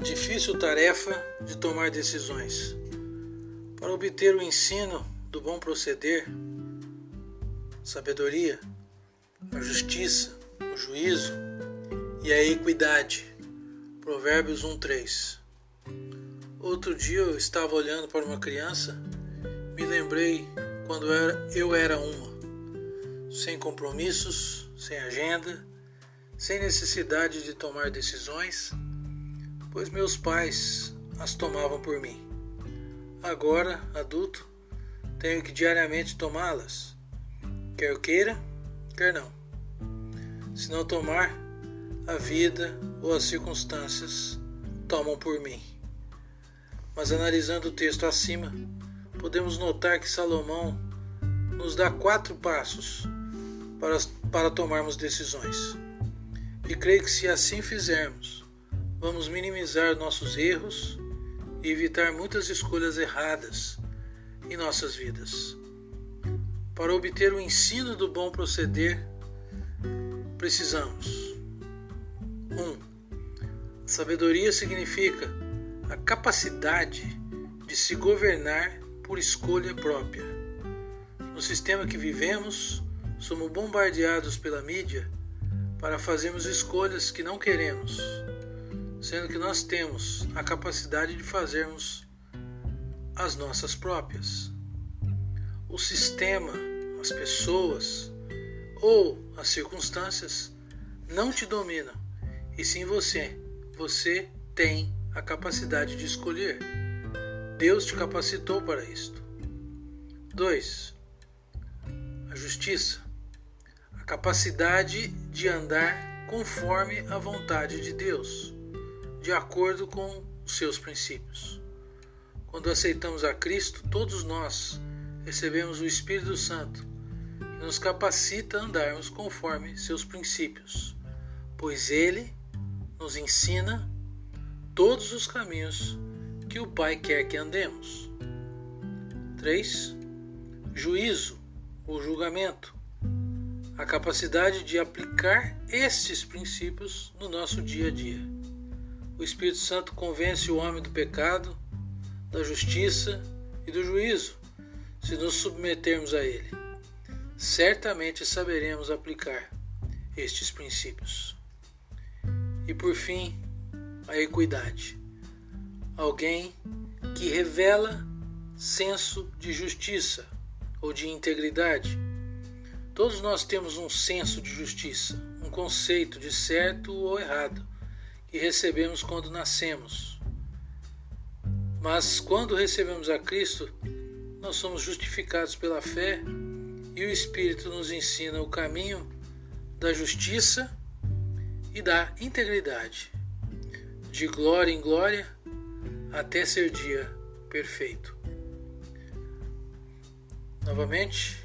difícil tarefa de tomar decisões. Para obter o ensino do bom proceder, sabedoria, a justiça, o juízo e a equidade. Provérbios 1:3. Outro dia eu estava olhando para uma criança, me lembrei quando eu era uma, sem compromissos, sem agenda, sem necessidade de tomar decisões pois meus pais as tomavam por mim. Agora, adulto, tenho que diariamente tomá-las, quer eu queira, quer não. Se não tomar, a vida ou as circunstâncias tomam por mim. Mas analisando o texto acima, podemos notar que Salomão nos dá quatro passos para, para tomarmos decisões. E creio que se assim fizermos, vamos minimizar nossos erros e evitar muitas escolhas erradas em nossas vidas. Para obter o ensino do bom proceder, precisamos 1. Um, sabedoria significa a capacidade de se governar por escolha própria. No sistema que vivemos, somos bombardeados pela mídia para fazermos escolhas que não queremos sendo que nós temos a capacidade de fazermos as nossas próprias. O sistema, as pessoas ou as circunstâncias não te dominam, e sim você. Você tem a capacidade de escolher. Deus te capacitou para isto. 2. A justiça. A capacidade de andar conforme a vontade de Deus de acordo com os seus princípios. Quando aceitamos a Cristo, todos nós recebemos o Espírito Santo, que nos capacita a andarmos conforme seus princípios, pois ele nos ensina todos os caminhos que o Pai quer que andemos. 3. Juízo ou julgamento. A capacidade de aplicar estes princípios no nosso dia a dia. O Espírito Santo convence o homem do pecado, da justiça e do juízo, se nos submetermos a ele. Certamente saberemos aplicar estes princípios. E por fim, a equidade. Alguém que revela senso de justiça ou de integridade. Todos nós temos um senso de justiça, um conceito de certo ou errado que recebemos quando nascemos. Mas quando recebemos a Cristo, nós somos justificados pela fé e o Espírito nos ensina o caminho da justiça e da integridade, de glória em glória até ser dia perfeito. Novamente,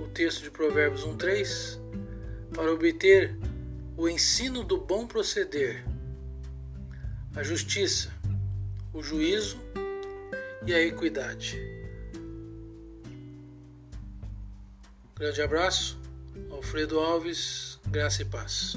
o texto de Provérbios 1:3 para obter o ensino do bom proceder a justiça, o juízo e a equidade. Grande abraço, Alfredo Alves, graça e paz.